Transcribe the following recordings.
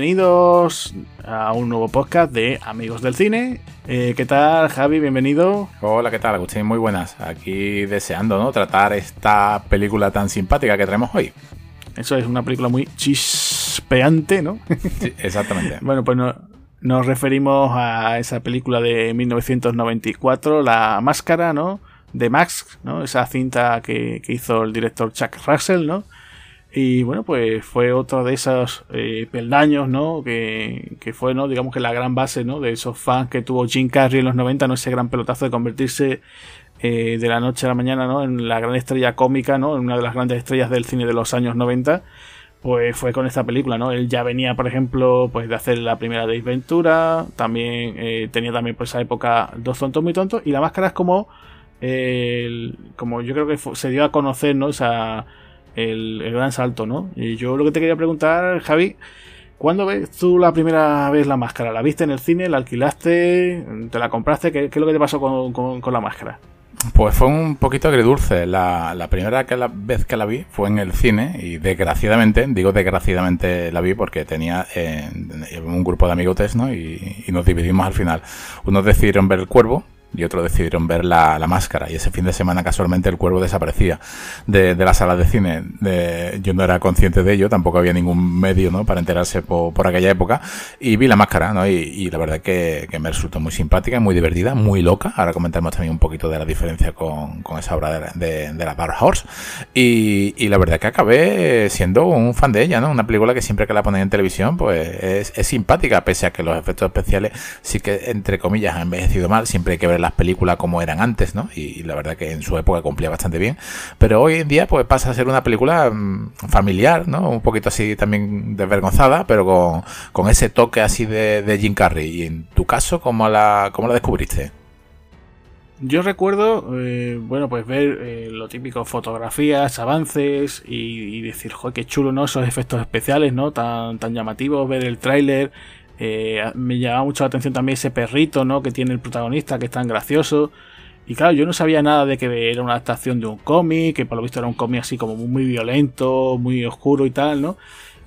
Bienvenidos a un nuevo podcast de Amigos del Cine. Eh, ¿Qué tal, Javi? Bienvenido. Hola, ¿qué tal, Agustín? Muy buenas. Aquí deseando, ¿no? Tratar esta película tan simpática que tenemos hoy. Eso es una película muy chispeante, ¿no? Sí, exactamente. bueno, pues nos referimos a esa película de 1994, La Máscara, ¿no? De Max, ¿no? Esa cinta que, que hizo el director Chuck Russell, ¿no? Y bueno, pues fue otro de esos eh, peldaños, ¿no? Que, que, fue, ¿no? Digamos que la gran base, ¿no? De esos fans que tuvo Jim Carrey en los 90, ¿no? Ese gran pelotazo de convertirse eh, de la noche a la mañana, ¿no? En la gran estrella cómica, ¿no? En una de las grandes estrellas del cine de los años 90. Pues fue con esta película, ¿no? Él ya venía, por ejemplo, pues de hacer la primera de. También eh, tenía también por esa época Dos tontos muy tontos. Y la máscara es como... como yo creo que se dio a conocer, ¿no? O sea el, gran salto, ¿no? Y yo lo que te quería preguntar, Javi, ¿cuándo ves tú la primera vez la máscara? ¿La viste en el cine? ¿La alquilaste? ¿Te la compraste? ¿Qué, es lo que te pasó con, la máscara? Pues fue un poquito agridulce. La, la primera que la vez que la vi fue en el cine y desgraciadamente, digo desgraciadamente la vi porque tenía eh, un grupo de amigotes ¿no? y, y nos dividimos al final. Unos decidieron ver el cuervo y otros decidieron ver la, la, máscara. Y ese fin de semana casualmente el cuervo desaparecía de, de la sala de cine. De, yo no era consciente de ello, tampoco había ningún medio ¿no? para enterarse por, por aquella época. Y vi la máscara, ¿no? Y, y la verdad que, que, me resultó muy simpática, muy divertida, muy loca. Ahora comentaremos también un poquito de la diferencia con, con esa obra de, de, la Dark Horse. Y, y, la verdad que acabé siendo un fan de ella, ¿no? Una película que siempre que la ponen en televisión, pues es, es simpática, pese a que los efectos especiales sí que, entre comillas, han envejecido mal. Siempre hay que ver las películas como eran antes, ¿no? Y, la verdad que en su época cumplía bastante bien. Pero hoy en día, pues pasa a ser una película mm, familiar, ¿no? Un poquito así también desvergonzada, pero con, con ese toque así de, de, Jim Carrey. Y en tu caso, ¿cómo la, cómo la descubriste? Yo recuerdo, eh, bueno, pues ver eh, lo típico, fotografías, avances y, y, decir, joder, qué chulo, ¿no? Esos efectos especiales, ¿no? Tan, tan llamativos, ver el tráiler, eh, me llamaba mucho la atención también ese perrito, ¿no? Que tiene el protagonista, que es tan gracioso. Y claro, yo no sabía nada de que era una adaptación de un cómic, que por lo visto era un cómic así como muy violento, muy oscuro y tal, ¿no?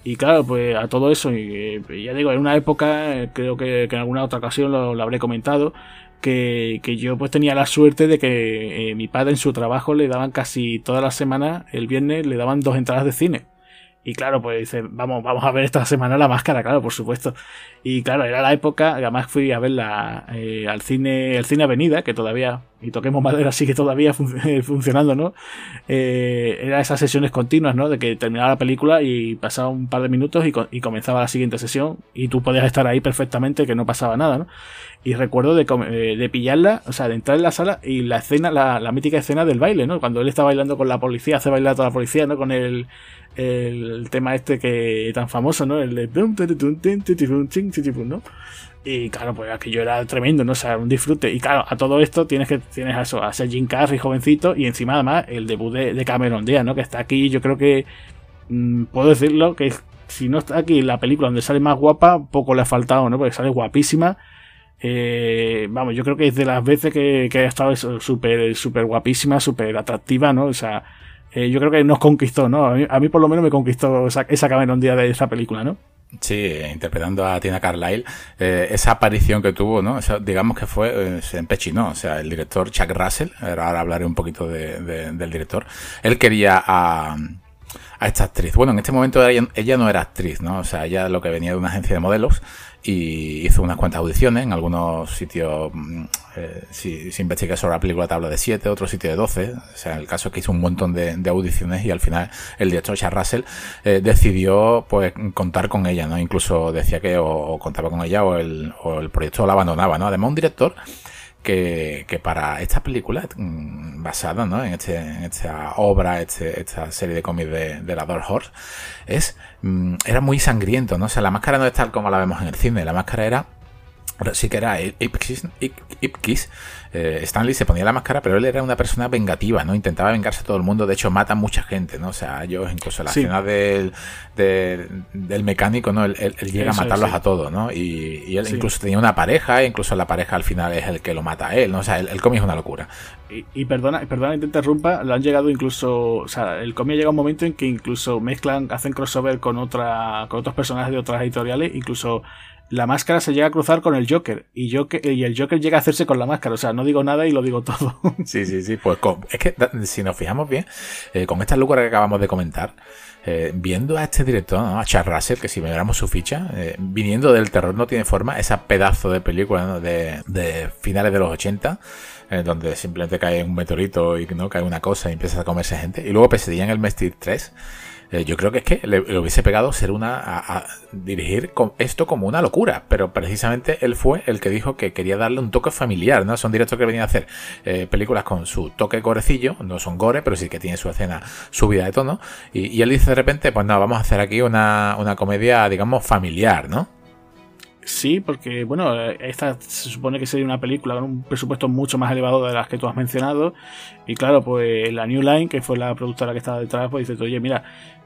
Y claro, pues a todo eso, y, ya digo, en una época, eh, creo que, en alguna otra ocasión lo, habré comentado, que, yo pues tenía la suerte de que eh, mi padre en su trabajo le daban casi toda la semana, el viernes, le daban dos entradas de cine. Y claro, pues dice, vamos, vamos a ver esta semana la máscara, claro, por supuesto. Y claro, era la época, además fui a verla eh, al cine, el cine Avenida, que todavía, y toquemos madera, sigue todavía fun funcionando, ¿no? Eh, era esas sesiones continuas, ¿no? De que terminaba la película y pasaba un par de minutos y, co y, comenzaba la siguiente sesión y tú podías estar ahí perfectamente, que no pasaba nada, ¿no? Y recuerdo de, eh, de pillarla, o sea, de entrar en la sala y la escena, la, la mítica escena del baile, ¿no? Cuando él está bailando con la policía, hace bailar a toda la policía, ¿no? Con el, el tema este que tan famoso, ¿no? El de ¿no? Y claro, pues aquello era tremendo, ¿no? O sea, un disfrute. Y claro, a todo esto tienes que tienes a eso, a ser Jim Carrey jovencito y encima además el debut de, de Cameron Díaz, ¿no? Que está aquí, yo creo que mmm, puedo decirlo que si no está aquí la película donde sale más guapa, poco le ha faltado, ¿no? Porque sale guapísima. Eh, vamos, yo creo que es de las veces que, que ha estado súper, súper guapísima, súper atractiva, ¿no? O sea, eh, yo creo que nos conquistó, ¿no? A mí, a mí, por lo menos me conquistó esa, esa Cameron Díaz de esa película, ¿no? Sí, interpretando a Tina Carlyle, eh, esa aparición que tuvo, ¿no? Digamos que fue, eh, se empechinó, o sea, el director Chuck Russell, ahora hablaré un poquito de, de, del director, él quería a, a esta actriz. Bueno, en este momento ella, ella, no era actriz, ¿no? O sea, ella lo que venía de una agencia de modelos y hizo unas cuantas audiciones en algunos sitios. Eh, si, si sobre la película te habla de 7, otro sitio de 12. O sea, el caso es que hizo un montón de, de audiciones y al final el director Charles Russell eh, decidió pues contar con ella, ¿no? Incluso decía que o, o contaba con ella o el, o el proyecto lo abandonaba, ¿no? Además, un director que, que, para esta película mm, basada ¿no? en, este, en esta obra, este, esta serie de cómics de, de la Dark Horse, es, mm, era muy sangriento, ¿no? O sea, la máscara no es tal como la vemos en el cine, la máscara era sí que era Ipkiss, Ipkiss eh, Stanley se ponía la máscara, pero él era una persona vengativa, ¿no? Intentaba vengarse a todo el mundo, de hecho mata a mucha gente, ¿no? O sea, ellos incluso en la escena del, del, mecánico, ¿no? Él, llega a matarlos a todos, ¿no? Y, él incluso tenía una pareja, e incluso la pareja al final es el que lo mata a él, ¿no? O sea, el, cómic es una locura. Y, perdona, perdona que te interrumpa, lo han llegado incluso, o sea, el cómic llega un momento en que incluso mezclan, hacen crossover con otra, con otros personajes de otras editoriales, incluso la máscara se llega a cruzar con el Joker y, el Joker llega a hacerse con la máscara. O sea, no digo nada y lo digo todo. Sí, sí, sí. Pues es que si nos fijamos bien, eh, con esta locura que acabamos de comentar, eh, viendo a este director, a Charles Russell, que si miramos su ficha, eh, viniendo del terror no tiene forma, esa pedazo de película de, de, finales de los 80, donde simplemente cae un meteorito y no cae una cosa y empieza a comerse gente, y luego Pesadilla en el Mestre 3, eh, yo creo que es que le, hubiese pegado ser una dirigir esto como una locura, pero precisamente él fue el que dijo que quería darle un toque familiar, ¿no? Son directores que venían a hacer eh, películas con su toque gorecillo, no son gore, pero sí que tiene su escena subida de tono, y, él dice de repente, pues no, vamos a hacer aquí una, una comedia, digamos, familiar, ¿no? Sí, porque bueno, esta se supone que sería una película con un presupuesto mucho más elevado de las que tú has mencionado. Y claro, pues la New Line, que fue la productora que estaba detrás, pues dice, oye, mira,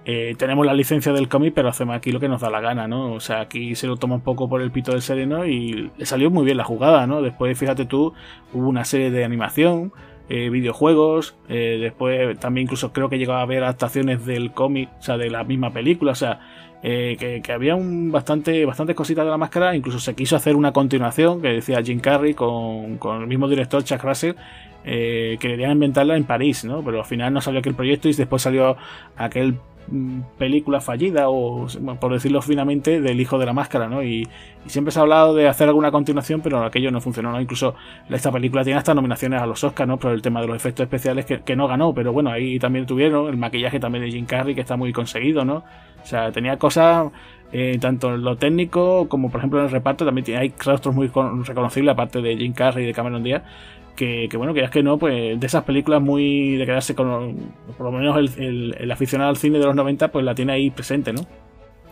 eh, tenemos la licencia del cómic, pero hacemos aquí lo que nos da la gana, ¿no? O sea, aquí se lo toma un poco por el pito del sereno y salió muy bien la jugada, ¿no? Después, fíjate tú, hubo una serie de animación, eh, videojuegos, eh, después también incluso creo que llegó a haber adaptaciones del cómic, o sea, de la misma película, o sea, que, había un bastante, bastantes cositas de la máscara, incluso se quiso hacer una continuación que decía Jim Carrey con, con el mismo director Chuck Russell, eh, querían inventarla en París, ¿no? Pero al final no salió aquel proyecto y después salió aquel película fallida o por decirlo finamente del hijo de la máscara no y, siempre se ha hablado de hacer alguna continuación pero aquello no funcionó ¿no? incluso esta película tiene hasta nominaciones a los Oscars no por el tema de los efectos especiales que, no ganó pero bueno ahí también tuvieron el maquillaje también de Jim Carrey que está muy conseguido no o sea tenía cosas eh, tanto en lo técnico como por ejemplo en el reparto también hay rostros muy reconocibles aparte de Jim Carrey y de Cameron Diaz que, bueno, que es que no, pues de esas películas muy de quedarse con, por lo menos el, aficionado al cine de los 90, pues la tiene ahí presente, ¿no?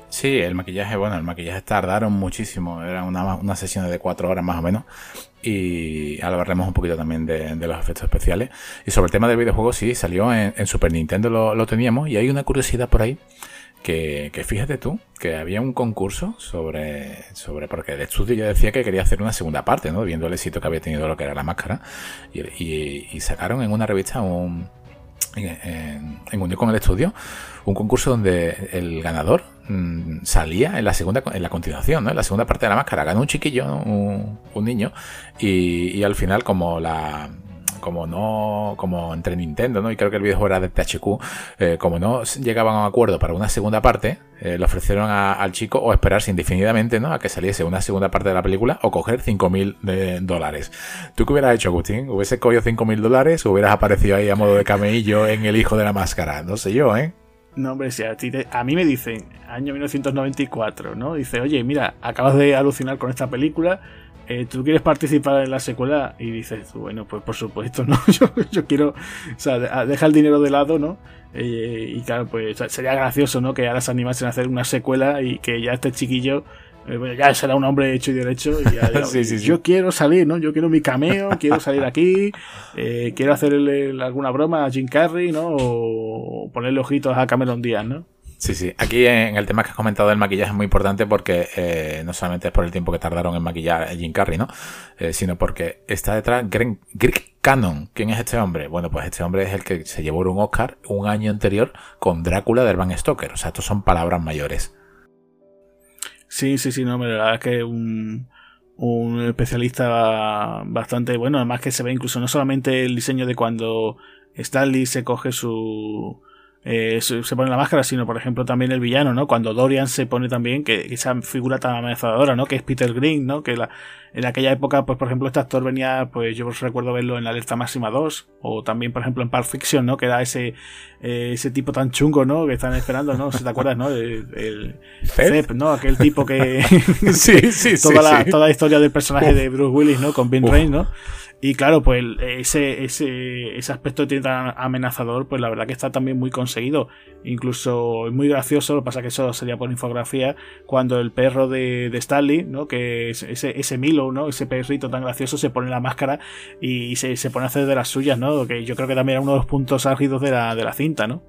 Sí, el maquillaje, bueno, el maquillaje tardaron muchísimo, era una, una sesión de cuatro horas más o menos. Y hablaremos un poquito también de, los efectos especiales. Y sobre el tema del videojuego, sí, salió en, Super Nintendo, lo, teníamos. Y hay una curiosidad por ahí que, fíjate tú, que había un concurso sobre, sobre, porque el estudio ya decía que quería hacer una segunda parte, ¿no? Viendo el éxito que había tenido lo que era la máscara. Y, sacaron en una revista un, en, unión con el estudio, un concurso donde el ganador mm, salía en la segunda, en la continuación, ¿no? En la segunda parte de la máscara. Ganó un chiquillo, un, niño, y al final como la como no, como entre Nintendo, ¿no? Y creo que el videojuego era de THQ, eh, como no llegaban a un acuerdo para una segunda parte, eh, le ofrecieron al chico o esperarse indefinidamente, ¿no? A que saliese una segunda parte de la película o coger 5.000 dólares. ¿Tú qué hubieras hecho, Agustín? ¿Hubiese cogido 5.000 dólares hubieras aparecido ahí a modo de camello en El Hijo de la Máscara? No sé yo, ¿eh? No, hombre, si a, ti a mí me dicen, año 1994, ¿no? Dice, oye, mira, acabas de alucinar con esta película, eh, ¿tú quieres participar en la secuela? Y dices, bueno, pues por supuesto, ¿no? yo, quiero, o sea, deja el dinero de lado, ¿no? Eh, y claro, pues sería gracioso, ¿no? Que ahora se animasen a hacer una secuela y que ya este chiquillo, eh, ya será un hombre hecho y derecho. Y ya, yo quiero salir, ¿no? Yo quiero mi cameo, quiero salir aquí, quiero hacerle alguna broma a Jim Carrey, ¿no? O ponerle ojitos a Cameron Díaz, ¿no? Sí, sí. Aquí en el tema que has comentado del maquillaje es muy importante porque eh, no solamente es por el tiempo que tardaron en maquillar a Jim Carrey, ¿no? Eh, sino porque está detrás Greg, Cannon. ¿Quién es este hombre? Bueno, pues este hombre es el que se llevó un Oscar un año anterior con Drácula de Van Stoker. O sea, estos son palabras mayores. Sí, sí, sí, no, la verdad es que un, un especialista bastante bueno. Además que se ve incluso no solamente el diseño de cuando Stanley se coge su eh, se, pone la máscara, sino por ejemplo también el villano, ¿no? Cuando Dorian se pone también, que, esa figura tan amenazadora, ¿no? Que es Peter Green, ¿no? Que la, en aquella época, pues por ejemplo, este actor venía, pues yo recuerdo verlo en la Alerta Máxima 2, o también por ejemplo en Pulp Fiction, ¿no? Que era ese, eh, ese tipo tan chungo, ¿no? Que están esperando, ¿no? Si te acuerdas, ¿no? El, el ¿no? Aquel tipo que... sí, sí, toda la, Toda la historia del personaje de Bruce Willis, ¿no? Con Ben Rain, ¿no? Y claro, pues ese, ese, ese aspecto tan amenazador, pues la verdad que está también muy conseguido. Incluso es muy gracioso, lo que pasa que eso sería por infografía, cuando el perro de, de Stanley, ¿no? Que ese, ese Milo, ¿no? Ese perrito tan gracioso se pone la máscara y se, se pone a hacer de las suyas, ¿no? Que yo creo que también era uno de los puntos álgidos de la, de la cinta, ¿no?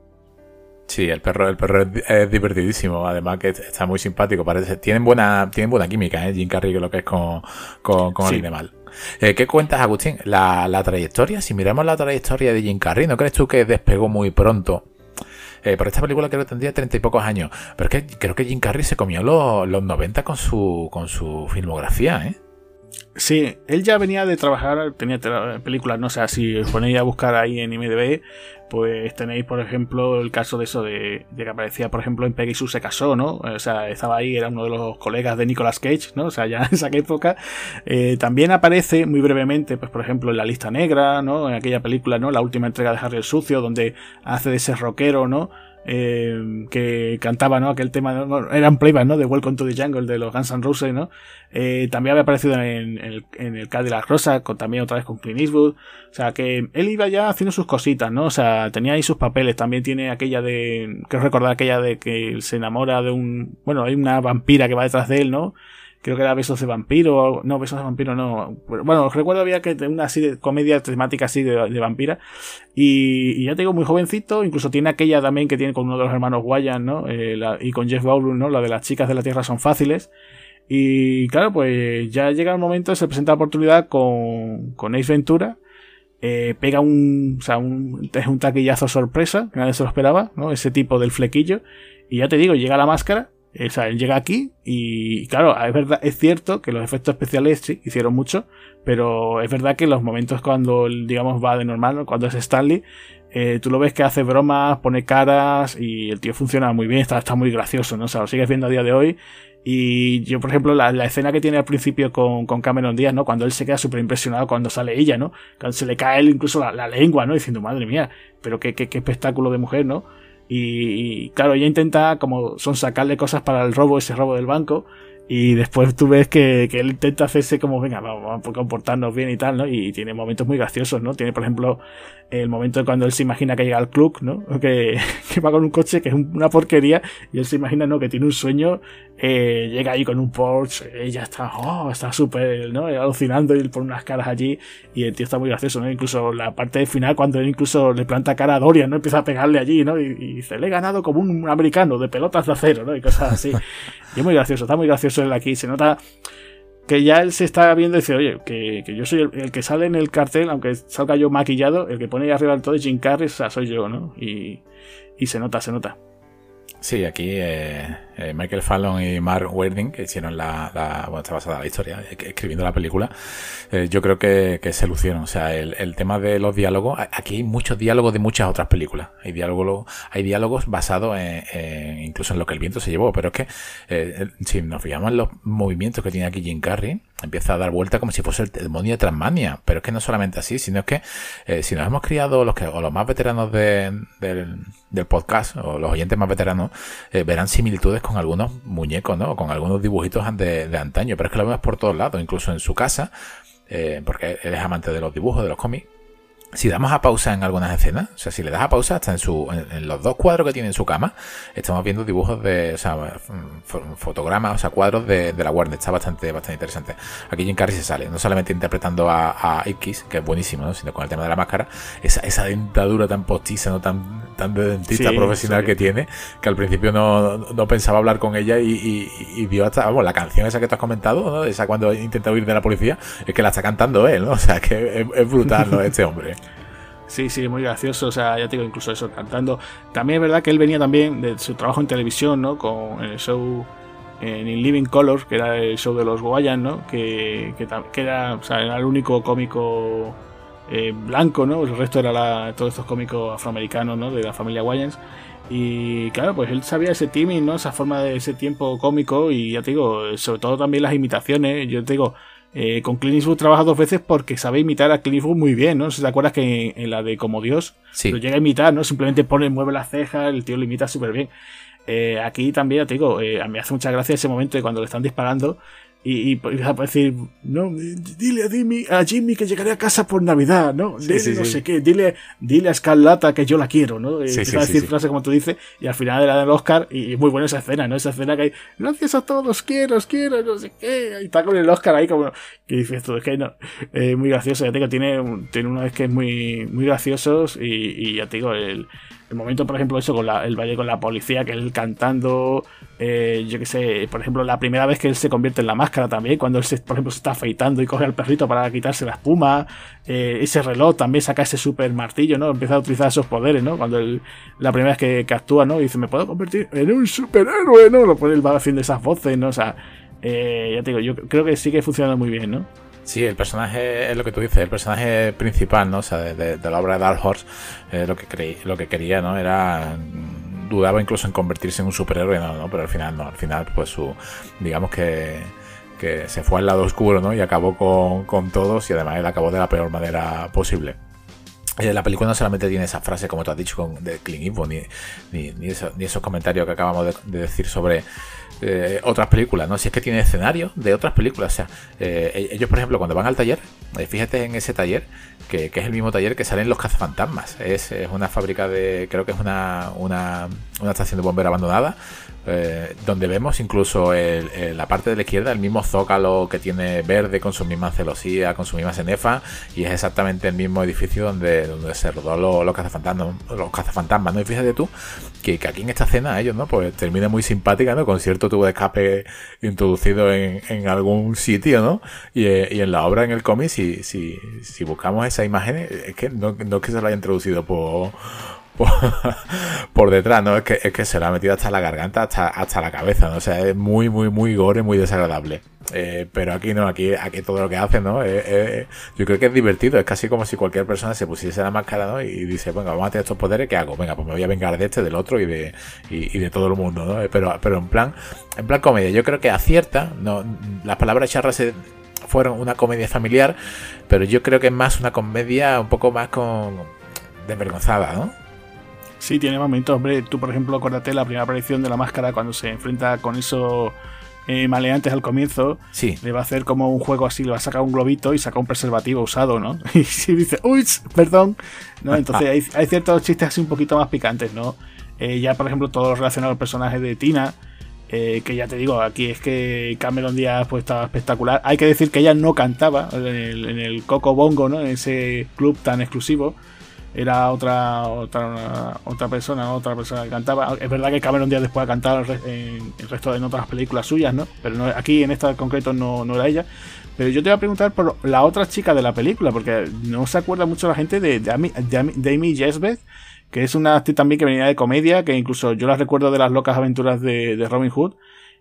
Sí, el perro, el perro es, divertidísimo, además que está muy simpático, parece, tienen buena, tienen buena química, ¿eh? Jim Carrey, que lo que es con, con, con el animal. Eh, ¿Qué cuentas, Agustín? La, la, trayectoria, si miramos la trayectoria de Jim Carrey, ¿no crees tú que despegó muy pronto? Eh, por esta película creo que tendría treinta y pocos años, pero es que creo que Jim Carrey se comió los, los 90 con su, con su filmografía, ¿eh? Sí, él ya venía de trabajar, tenía películas, no sé, si os ponéis a buscar ahí en IMDb, pues tenéis, por ejemplo, el caso de eso de, que aparecía, por ejemplo, en Peggy Sue se casó, ¿no? O sea, estaba ahí, era uno de los colegas de Nicolas Cage, ¿no? O sea, ya en esa época. Eh, también aparece muy brevemente, pues, por ejemplo, en La Lista Negra, ¿no? En aquella película, ¿no? La última entrega de Harry el Sucio, donde hace de ese rockero, ¿no? Eh, que cantaba ¿no? aquel tema, eran playback ¿no? de Welcome to the Jungle de los Guns N' Roses, ¿no? Eh, también había aparecido en, el, en el Cadillac Rosa, con, también otra vez con Clint Eastwood. O sea, que él iba ya haciendo sus cositas, ¿no? O sea, tenía ahí sus papeles. También tiene aquella de, quiero recordar aquella de que se enamora de un, bueno, hay una vampira que va detrás de él, ¿no? Creo que era Besos de Vampiro, no, Besos de Vampiro no. Bueno, recuerdo había que una así de comedia temática así de, vampira. Y, ya tengo muy jovencito, incluso tiene aquella también que tiene con uno de los hermanos Guayan, ¿no? Eh, y con Jeff Goldblum, ¿no? La de las chicas de la Tierra son fáciles. Y claro, pues ya llega el momento, se presenta la oportunidad con, con Ace Ventura. Eh, pega un, o sea, un, es un taquillazo sorpresa, que nadie se lo esperaba, ¿no? Ese tipo del flequillo. Y ya te digo, llega la máscara o sea, él llega aquí y, claro, es verdad, es cierto que los efectos especiales sí hicieron mucho, pero es verdad que los momentos cuando, digamos, va de normal, cuando es Stanley, eh, tú lo ves que hace bromas, pone caras y el tío funciona muy bien, está, está muy gracioso, ¿no? O sea, lo sigues viendo a día de hoy. Y yo, por ejemplo, la, escena que tiene al principio con, con Cameron Díaz, ¿no? Cuando él se queda súper impresionado cuando sale ella, ¿no? Cuando se le cae él incluso la, la lengua, ¿no? Diciendo, madre mía, pero qué, qué, qué espectáculo de mujer, ¿no? Y, claro, ella intenta, como son sacarle cosas para el robo, ese robo del banco. Y después tú ves que, que él intenta hacerse como, venga, vamos a comportarnos bien y tal, ¿no? Y tiene momentos muy graciosos, ¿no? Tiene, por ejemplo, el momento de cuando él se imagina que llega al club, ¿no? Que, que va con un coche que es una porquería y él se imagina, ¿no? Que tiene un sueño, eh, llega ahí con un Porsche, ella está, oh, está súper, ¿no? Alucinando y pone unas caras allí y el tío está muy gracioso, ¿no? Incluso la parte final cuando él incluso le planta cara a Dorian, ¿no? Empieza a pegarle allí, ¿no? Y, dice, le he ganado como un americano de pelotas de acero, ¿no? Y cosas así. y es muy gracioso, está muy gracioso él aquí, se nota que ya él se está viendo y dice, oye, que, yo soy el, que sale en el cartel, aunque salga yo maquillado, el que pone ahí arriba del todo es Jim Carrey, o sea, soy yo, ¿no? Y, y se nota, se nota. Sí, aquí eh, eh, Michael Fallon y Mark Werding, que hicieron la, la bueno, está basada la historia, eh, escribiendo la película, yo creo que, se lucieron. O sea, el, tema de los diálogos, aquí hay muchos diálogos de muchas otras películas. Hay diálogos, hay diálogos basados en, incluso en lo que el viento se llevó, pero es que si nos fijamos en los movimientos que tiene aquí Jim Carrey, empieza a dar vuelta como si fuese el demonio de Transmania. Pero es que no solamente así, sino que si nos hemos criado los que, o los más veteranos del, podcast, o los oyentes más veteranos, verán similitudes con algunos muñecos, ¿no? Con algunos dibujitos de, de antaño, pero es que lo vemos por todos lados, incluso en su casa, eh, porque él es amante de los dibujos, de los cómics, si damos a pausa en algunas escenas, o sea, si le das a pausa hasta en su en, los dos cuadros que tiene en su cama, estamos viendo dibujos de, o sea, fotogramas, o sea, cuadros de, la Warner, está bastante bastante interesante. Aquí Jim Carrey se sale, no solamente interpretando a, X, que es buenísimo, sino con el tema de la máscara, esa, esa dentadura tan postiza, no tan tan de dentista profesional que tiene, que al principio no, pensaba hablar con ella y, y, vio hasta, vamos, la canción esa que tú has comentado, ¿no? esa cuando intenta huir de la policía, es que la está cantando él, ¿no? O sea, que es, es brutal, ¿no? Este hombre. Sí, sí, muy gracioso. O sea, ya te digo, incluso eso, cantando. También es verdad que él venía también de su trabajo en televisión, ¿no? Con el show en Living Color, que era el show de los Guayan, ¿no? Que, que, era, o sea, era el único cómico eh, blanco, ¿no? El resto era todos estos cómicos afroamericanos, ¿no? De la familia Wayans. Y claro, pues él sabía ese timing, ¿no? Esa forma de ese tiempo cómico y ya te digo, sobre todo también las imitaciones. Yo te digo, eh, con Clint Eastwood trabaja dos veces porque sabe imitar a Clint Eastwood muy bien, ¿no? Si te acuerdas que en, la de Como Dios lo llega a imitar, ¿no? Simplemente pone, mueve las cejas, el tío lo imita súper bien. Eh, aquí también, te digo, eh, a mí me hace mucha gracia ese momento de cuando le están disparando y, y a decir, no, dile a Jimmy, a Jimmy que llegaré a casa por Navidad, ¿no? Dile no sé qué, dile, dile a Scarlata que yo la quiero, ¿no? Y empieza a decir frases como tú dices, y al final era del Oscar, y muy buena esa escena, ¿no? Esa escena que hay, gracias a todos, quiero, quiero, no sé qué, y está con el Oscar ahí como, que dices esto, es que no, eh, muy gracioso, ya te digo, tiene, tiene una vez que es muy, muy graciosos, y, y ya te digo, el, el momento, por ejemplo, eso con el valle con la policía, que él cantando, eh, yo qué sé, por ejemplo, la primera vez que él se convierte en la máscara también, cuando él, se, por ejemplo, se está afeitando y coge al perrito para quitarse la espuma, eh, ese reloj también saca ese super martillo, ¿no? Empieza a utilizar esos poderes, ¿no? Cuando él, la primera vez que, actúa, ¿no? Y dice, me puedo convertir en un superhéroe, ¿no? Lo pone el va haciendo esas voces, ¿no? O sea, eh, ya te digo, yo creo que sí que funciona muy bien, ¿no? Sí, el personaje es lo que tú dices, el personaje principal, ¿no? O sea, de, la obra de Dark Horse, eh, lo, que creí, lo que quería, ¿no? Era. Dudaba incluso en convertirse en un superhéroe, no, ¿no? Pero al final, no. Al final, pues su. Digamos que. Que se fue al lado oscuro, ¿no? Y acabó con, con todos y además él acabó de la peor manera posible. Eh, la película no solamente tiene esa frase, como tú has dicho, con, de Clint Eastwood, ni, ni, ni, esos comentarios que acabamos de decir sobre eh, otras películas, ¿no? Si es que tiene escenario de otras películas. O sea, eh, e-, ellos, por ejemplo, cuando van al taller, eh, fíjate en ese taller, que, es el mismo taller que salen los cazafantasmas. Es, es una fábrica de. Creo que es una, una, una estación de bombero abandonada. Eh, donde vemos incluso la parte de la izquierda, el mismo zócalo que tiene verde con su misma celosía, con su misma cenefa, y es exactamente el mismo edificio donde, donde se rodó los, los cazafantasmas, los cazafantasmas, ¿no? Y fíjate tú que, aquí en esta escena ellos, ¿no? Pues termina muy simpática, ¿no? Con cierto tubo de escape introducido en, algún sitio, ¿no? Y, y, en la obra, en el cómic, si, si, si buscamos esa imagen, es que no, no es que se la haya introducido por por, detrás, ¿no? Es que, es que se lo ha metido hasta la garganta, hasta, hasta la cabeza, ¿no? O sea, es muy, muy, muy gore, muy desagradable. Eh, pero aquí no, aquí, aquí todo lo que hace, ¿no? yo creo que es divertido, es casi como si cualquier persona se pusiese la máscara, ¿no? Y dice, venga, vamos a tener estos poderes, ¿qué hago? Venga, pues me voy a vengar de este, del otro y de, y, de todo el mundo, ¿no? Pero, pero en plan, en plan comedia, yo creo que acierta, no, las palabras charras fueron una comedia familiar, pero yo creo que es más una comedia un poco más con desvergonzada, ¿no? Sí, tiene momentos, hombre. Tú, por ejemplo, acuérdate la primera aparición de la máscara cuando se enfrenta con esos eh, maleantes al comienzo. Sí. Le va a hacer como un juego así, le va a sacar un globito y saca un preservativo usado, ¿no? Y dice, uy, perdón. ¿no? Entonces hay, hay, ciertos chistes así un poquito más picantes, ¿no? Eh, ya, por ejemplo, todo relacionado al personaje de Tina. Eh, que ya te digo, aquí es que Cameron Díaz pues estaba espectacular. Hay que decir que ella no cantaba en el, en el Coco Bongo, ¿no? En ese club tan exclusivo era otra otra otra persona, otra persona que cantaba. Es verdad que Cameron Díaz después ha cantado en el resto de otras películas suyas, ¿no? Pero aquí en esta en concreto no, no, era ella. Pero yo te voy a preguntar por la otra chica de la película, porque no se acuerda mucho la gente de, de, Amy, de Jesbeth, que es una actriz también que venía de comedia, que incluso yo la recuerdo de las locas aventuras de, de Robin Hood.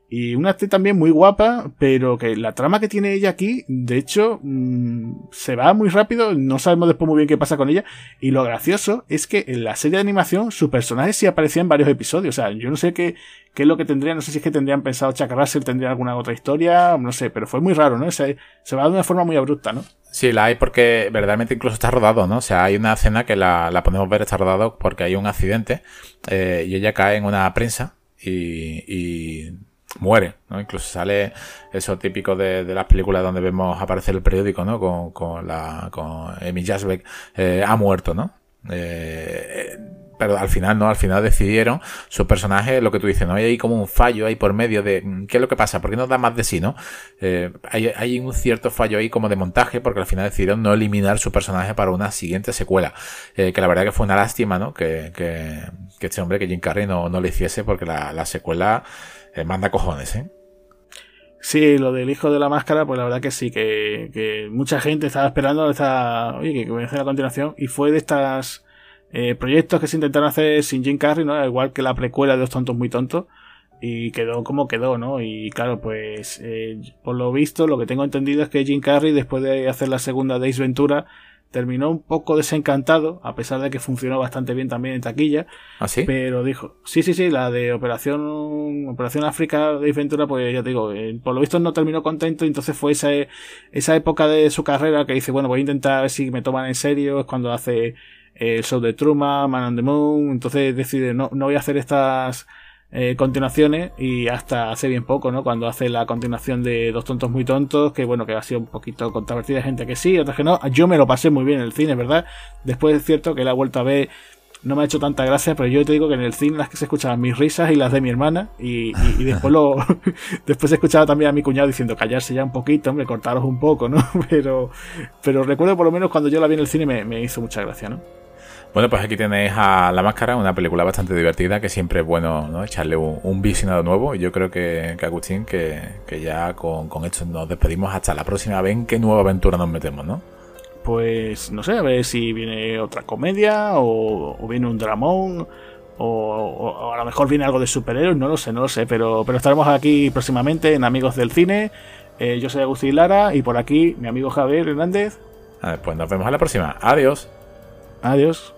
Y una actriz también muy guapa, pero que la trama que tiene ella aquí, de hecho, mm, se va muy rápido, no sabemos después muy bien qué pasa con ella. Y lo gracioso es que en la serie de animación su personaje sí aparecía en varios episodios. O sea, yo no sé qué, qué es lo que tendrían, no sé si es que tendrían pensado Chuck Russell, tendría alguna otra historia, no sé, pero fue muy raro, ¿no? Se, se va de una forma muy abrupta, ¿no? Sí, la hay porque verdaderamente incluso está rodado, ¿no? O sea, hay una escena que la, la podemos ver, está rodado porque hay un accidente eh, y ella cae en una prensa y, y muere, ¿no? Incluso sale eso típico de, las películas donde vemos aparecer el periódico, ¿no? Con, con la, con Amy Jasbeck, eh, ha muerto, ¿no? Eh, pero al final no, al final decidieron su personaje, lo que tú dices, ¿no? Hay ahí como un fallo ahí por medio de mm, qué es lo que pasa, por qué no da más de sí, ¿no? Eh, hay, hay, un cierto fallo ahí como de montaje, porque al final decidieron no eliminar su personaje para una siguiente secuela. Eh, que la verdad que fue una lástima, ¿no? Que, que, que este hombre, que Jim Carrey no, no le hiciese, porque la, la secuela eh, manda cojones, ¿eh? Sí, lo del hijo de la máscara, pues la verdad que sí, que, mucha gente estaba esperando esta, oye, que voy a hacer a continuación, y fue de estas eh, proyectos que se intentaron hacer sin Jim Carrey, ¿no? Igual que la precuela de Los Tontos Muy Tontos, y quedó como quedó, ¿no? Y claro, pues eh, por lo visto, lo que tengo entendido es que Jim Carrey, después de hacer la segunda de Ventura, terminó un poco desencantado, a pesar de que funcionó bastante bien también en taquilla. ¿Ah, sí? Pero dijo, sí, sí, sí, la de Operación Operación África de Ventura, pues ya te digo, eh, por lo visto no terminó contento, entonces fue esa, esa época de su carrera que dice, bueno, voy a intentar ver si me toman en serio, es cuando hace el show de Truman, Man on the Moon, entonces decide, no, no voy a hacer estas eh, continuaciones y hasta hace bien poco, ¿no? Cuando hace la continuación de Dos tontos muy tontos, que bueno, que ha sido un poquito controvertida, gente que sí, otras que no. Yo me lo pasé muy bien en el cine, ¿verdad? Después es cierto que la he vuelto a ver no me ha hecho tanta gracia, pero yo te digo que en el cine las que se escuchaban mis risas y las de mi hermana, y, después lo después he escuchado también a mi cuñado diciendo callarse ya un poquito, hombre, cortaros un poco, ¿no? Pero, pero recuerdo por lo menos cuando yo la vi en el cine me, hizo mucha gracia, ¿no? Bueno, pues aquí tenéis a La Máscara, una película bastante divertida que siempre es bueno ¿no? echarle un, visionado nuevo. Y yo creo que, que Agustín, que, ya con, con, esto nos despedimos hasta la próxima vez en qué nueva aventura nos metemos, ¿no? pues no sé, a ver si viene otra comedia o, viene un dramón o, a lo mejor viene algo de superhéroes, no lo sé, no lo sé, pero, pero estaremos aquí próximamente en Amigos del Cine. Eh, yo soy Agustín Lara y por aquí mi amigo Javier Hernández. pues nos vemos a la próxima. Adiós. Adiós.